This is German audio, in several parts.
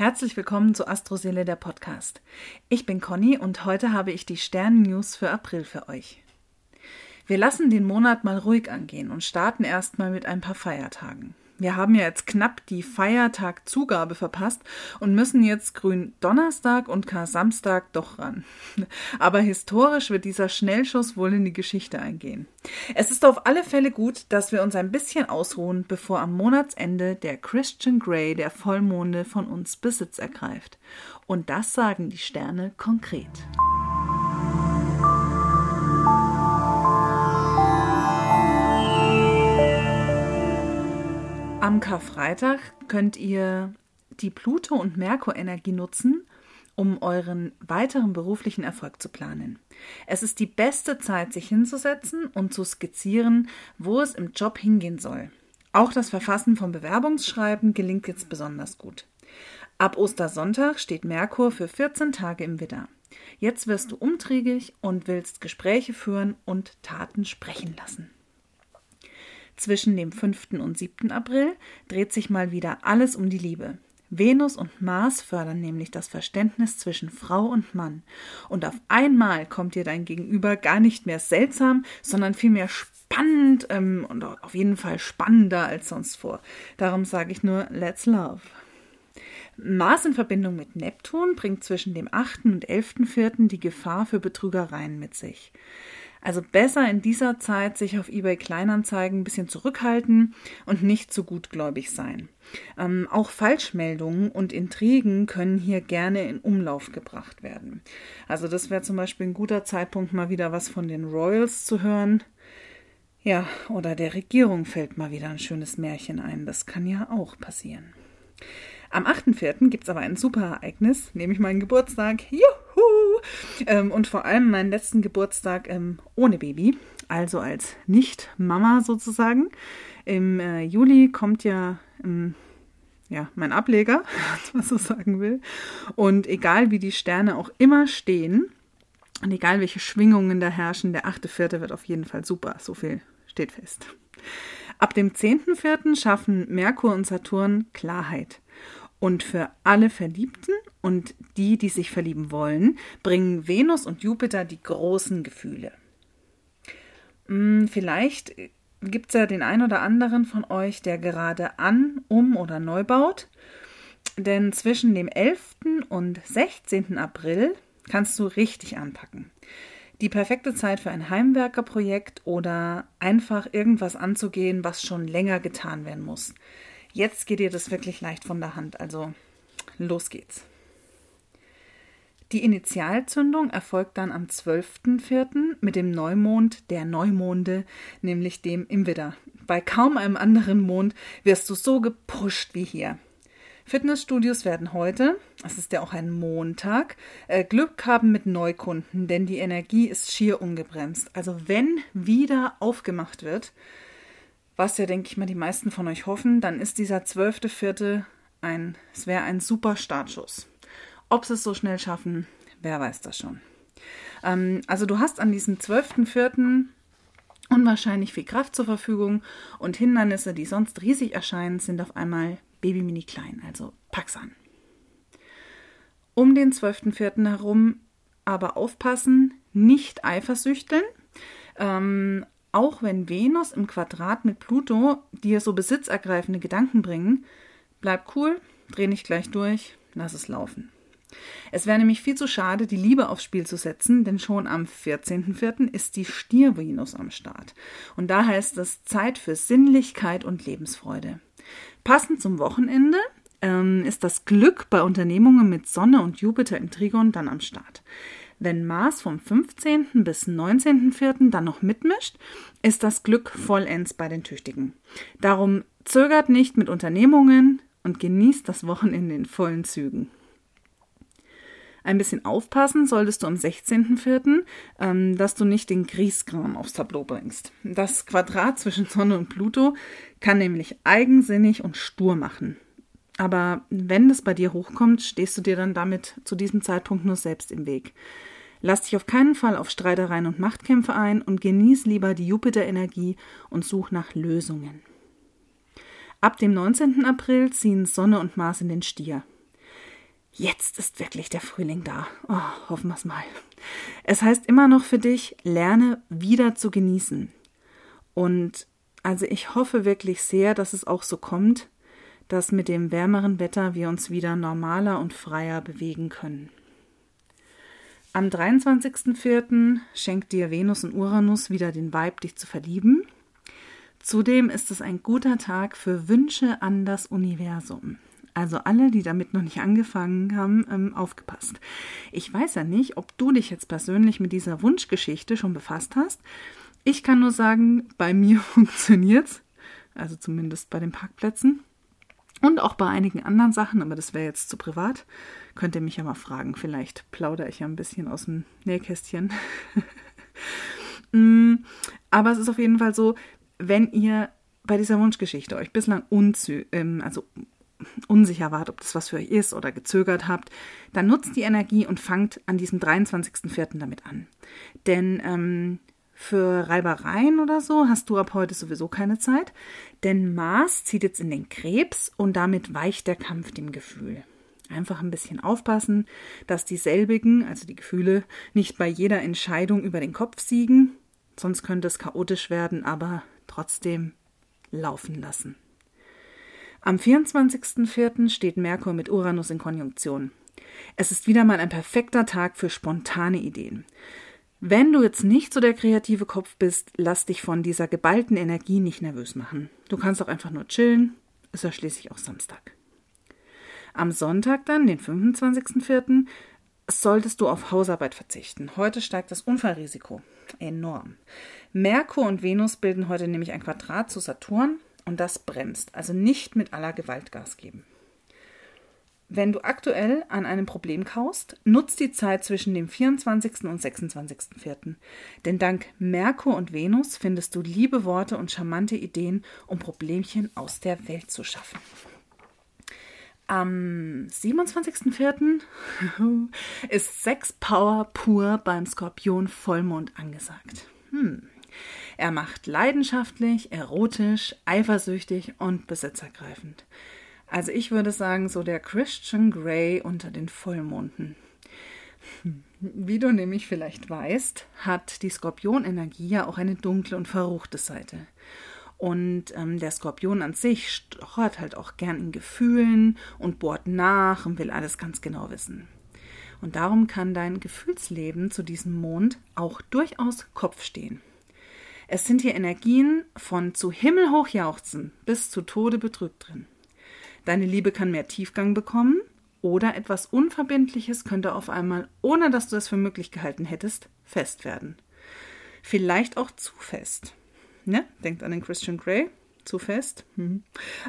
Herzlich willkommen zu Astroseele der Podcast. Ich bin Conny und heute habe ich die Sternen-News für April für euch. Wir lassen den Monat mal ruhig angehen und starten erstmal mit ein paar Feiertagen. Wir haben ja jetzt knapp die Feiertagzugabe verpasst und müssen jetzt Grün Donnerstag und Kar Samstag doch ran. Aber historisch wird dieser Schnellschuss wohl in die Geschichte eingehen. Es ist auf alle Fälle gut, dass wir uns ein bisschen ausruhen, bevor am Monatsende der Christian Grey der Vollmonde von uns Besitz ergreift. Und das sagen die Sterne konkret. Am Karfreitag könnt ihr die Pluto- und Merkur-Energie nutzen, um euren weiteren beruflichen Erfolg zu planen. Es ist die beste Zeit, sich hinzusetzen und zu skizzieren, wo es im Job hingehen soll. Auch das Verfassen von Bewerbungsschreiben gelingt jetzt besonders gut. Ab Ostersonntag steht Merkur für 14 Tage im Widder. Jetzt wirst du umtriebig und willst Gespräche führen und Taten sprechen lassen. Zwischen dem 5. und 7. April dreht sich mal wieder alles um die Liebe. Venus und Mars fördern nämlich das Verständnis zwischen Frau und Mann. Und auf einmal kommt dir dein Gegenüber gar nicht mehr seltsam, sondern vielmehr spannend ähm, und auf jeden Fall spannender als sonst vor. Darum sage ich nur Let's Love. Mars in Verbindung mit Neptun bringt zwischen dem 8. und 11.4. die Gefahr für Betrügereien mit sich. Also besser in dieser Zeit sich auf eBay Kleinanzeigen ein bisschen zurückhalten und nicht zu gutgläubig sein. Ähm, auch Falschmeldungen und Intrigen können hier gerne in Umlauf gebracht werden. Also das wäre zum Beispiel ein guter Zeitpunkt, mal wieder was von den Royals zu hören. Ja, oder der Regierung fällt mal wieder ein schönes Märchen ein. Das kann ja auch passieren. Am 8.4. gibt es aber ein super Ereignis, nämlich meinen Geburtstag. Juhu! Ähm, und vor allem meinen letzten Geburtstag ähm, ohne Baby, also als Nicht-Mama sozusagen. Im äh, Juli kommt ja ähm, ja, mein Ableger, was so sagen will. Und egal wie die Sterne auch immer stehen, und egal welche Schwingungen da herrschen, der 8.4. wird auf jeden Fall super. So viel steht fest. Ab dem 10.4. schaffen Merkur und Saturn Klarheit. Und für alle Verliebten und die, die sich verlieben wollen, bringen Venus und Jupiter die großen Gefühle. Hm, vielleicht gibt es ja den einen oder anderen von euch, der gerade an, um oder neu baut. Denn zwischen dem 11. und 16. April kannst du richtig anpacken. Die perfekte Zeit für ein Heimwerkerprojekt oder einfach irgendwas anzugehen, was schon länger getan werden muss. Jetzt geht ihr das wirklich leicht von der Hand, also los geht's. Die Initialzündung erfolgt dann am 12.04. mit dem Neumond der Neumonde, nämlich dem im Widder. Bei kaum einem anderen Mond wirst du so gepusht wie hier. Fitnessstudios werden heute, es ist ja auch ein Montag, äh, Glück haben mit Neukunden, denn die Energie ist schier ungebremst. Also wenn wieder aufgemacht wird, was ja, denke ich mal, die meisten von euch hoffen, dann ist dieser zwölfte Vierte ein, es wäre ein super Startschuss. Ob sie es so schnell schaffen, wer weiß das schon. Ähm, also du hast an diesem zwölften Vierten unwahrscheinlich viel Kraft zur Verfügung und Hindernisse, die sonst riesig erscheinen, sind auf einmal baby-mini klein. Also pack's an. Um den zwölften Vierten herum aber aufpassen, nicht eifersüchteln. Ähm, auch wenn Venus im Quadrat mit Pluto dir so besitzergreifende Gedanken bringen, bleib cool, dreh nicht gleich durch, lass es laufen. Es wäre nämlich viel zu schade, die Liebe aufs Spiel zu setzen, denn schon am 14.04. ist die Stier-Venus am Start. Und da heißt es Zeit für Sinnlichkeit und Lebensfreude. Passend zum Wochenende ähm, ist das Glück bei Unternehmungen mit Sonne und Jupiter im Trigon dann am Start. Wenn Mars vom 15. bis 19.04. dann noch mitmischt, ist das Glück vollends bei den Tüchtigen. Darum zögert nicht mit Unternehmungen und genießt das Wochenende in vollen Zügen. Ein bisschen aufpassen solltest du am 16.04., ähm, dass du nicht den Griesgram aufs Tableau bringst. Das Quadrat zwischen Sonne und Pluto kann nämlich eigensinnig und stur machen. Aber wenn es bei dir hochkommt, stehst du dir dann damit zu diesem Zeitpunkt nur selbst im Weg. Lass dich auf keinen Fall auf Streitereien und Machtkämpfe ein und genieß lieber die Jupiter-Energie und such nach Lösungen. Ab dem 19. April ziehen Sonne und Mars in den Stier. jetzt ist wirklich der Frühling da. Oh, hoffen wir es mal. Es heißt immer noch für dich, lerne wieder zu genießen. Und also ich hoffe wirklich sehr, dass es auch so kommt, dass mit dem wärmeren Wetter wir uns wieder normaler und freier bewegen können. Am 23.04. schenkt dir Venus und Uranus wieder den Vibe, dich zu verlieben. Zudem ist es ein guter Tag für Wünsche an das Universum. Also alle, die damit noch nicht angefangen haben, ähm, aufgepasst. Ich weiß ja nicht, ob du dich jetzt persönlich mit dieser Wunschgeschichte schon befasst hast. Ich kann nur sagen, bei mir funktioniert's. Also zumindest bei den Parkplätzen. Und auch bei einigen anderen Sachen, aber das wäre jetzt zu privat. Könnt ihr mich ja mal fragen. Vielleicht plaudere ich ja ein bisschen aus dem Nähkästchen. Mm, aber es ist auf jeden Fall so, wenn ihr bei dieser Wunschgeschichte euch bislang unzü ähm, also unsicher wart, ob das was für euch ist oder gezögert habt, dann nutzt die Energie und fangt an diesem 23.04. damit an. Denn ähm, für Reibereien oder so hast du ab heute sowieso keine Zeit, denn Mars zieht jetzt in den Krebs und damit weicht der Kampf dem Gefühl. Einfach ein bisschen aufpassen, dass dieselbigen, also die Gefühle, nicht bei jeder Entscheidung über den Kopf siegen, sonst könnte es chaotisch werden, aber trotzdem laufen lassen. Am 24.04. steht Merkur mit Uranus in Konjunktion. Es ist wieder mal ein perfekter Tag für spontane Ideen. Wenn du jetzt nicht so der kreative Kopf bist, lass dich von dieser geballten Energie nicht nervös machen. Du kannst auch einfach nur chillen. Ist ja schließlich auch Samstag. Am Sonntag dann, den 25.04., solltest du auf Hausarbeit verzichten. Heute steigt das Unfallrisiko enorm. Merkur und Venus bilden heute nämlich ein Quadrat zu Saturn und das bremst. Also nicht mit aller Gewalt Gas geben. Wenn du aktuell an einem Problem kaust, nutz die Zeit zwischen dem 24. und 26.04. Denn dank Merkur und Venus findest du liebe Worte und charmante Ideen, um Problemchen aus der Welt zu schaffen. Am 27.04. ist Sex Power pur beim Skorpion Vollmond angesagt. Hm. Er macht leidenschaftlich, erotisch, eifersüchtig und besitzergreifend. Also ich würde sagen, so der Christian Grey unter den Vollmonden. Wie du nämlich vielleicht weißt, hat die Skorpionenergie ja auch eine dunkle und verruchte Seite. Und ähm, der Skorpion an sich stochert halt auch gern in Gefühlen und bohrt nach und will alles ganz genau wissen. Und darum kann dein Gefühlsleben zu diesem Mond auch durchaus Kopf stehen. Es sind hier Energien von zu Himmel jauchzen bis zu Tode betrübt drin. Deine Liebe kann mehr Tiefgang bekommen oder etwas Unverbindliches könnte auf einmal, ohne dass du es für möglich gehalten hättest, fest werden. Vielleicht auch zu fest. Ne? Denkt an den Christian Grey. Zu fest. Hm.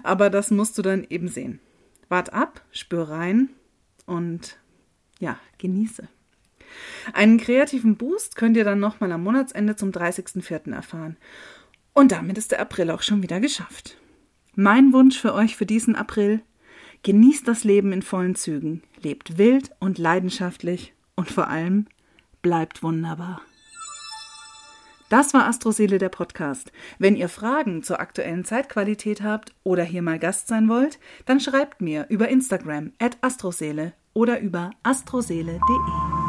Aber das musst du dann eben sehen. Wart ab, spür rein und ja, genieße. Einen kreativen Boost könnt ihr dann nochmal am Monatsende zum 30.04. erfahren. Und damit ist der April auch schon wieder geschafft. Mein Wunsch für euch für diesen April, genießt das Leben in vollen Zügen, lebt wild und leidenschaftlich und vor allem bleibt wunderbar. Das war Astroseele der Podcast. Wenn ihr Fragen zur aktuellen Zeitqualität habt oder hier mal Gast sein wollt, dann schreibt mir über Instagram at astroseele oder über astroseele.de.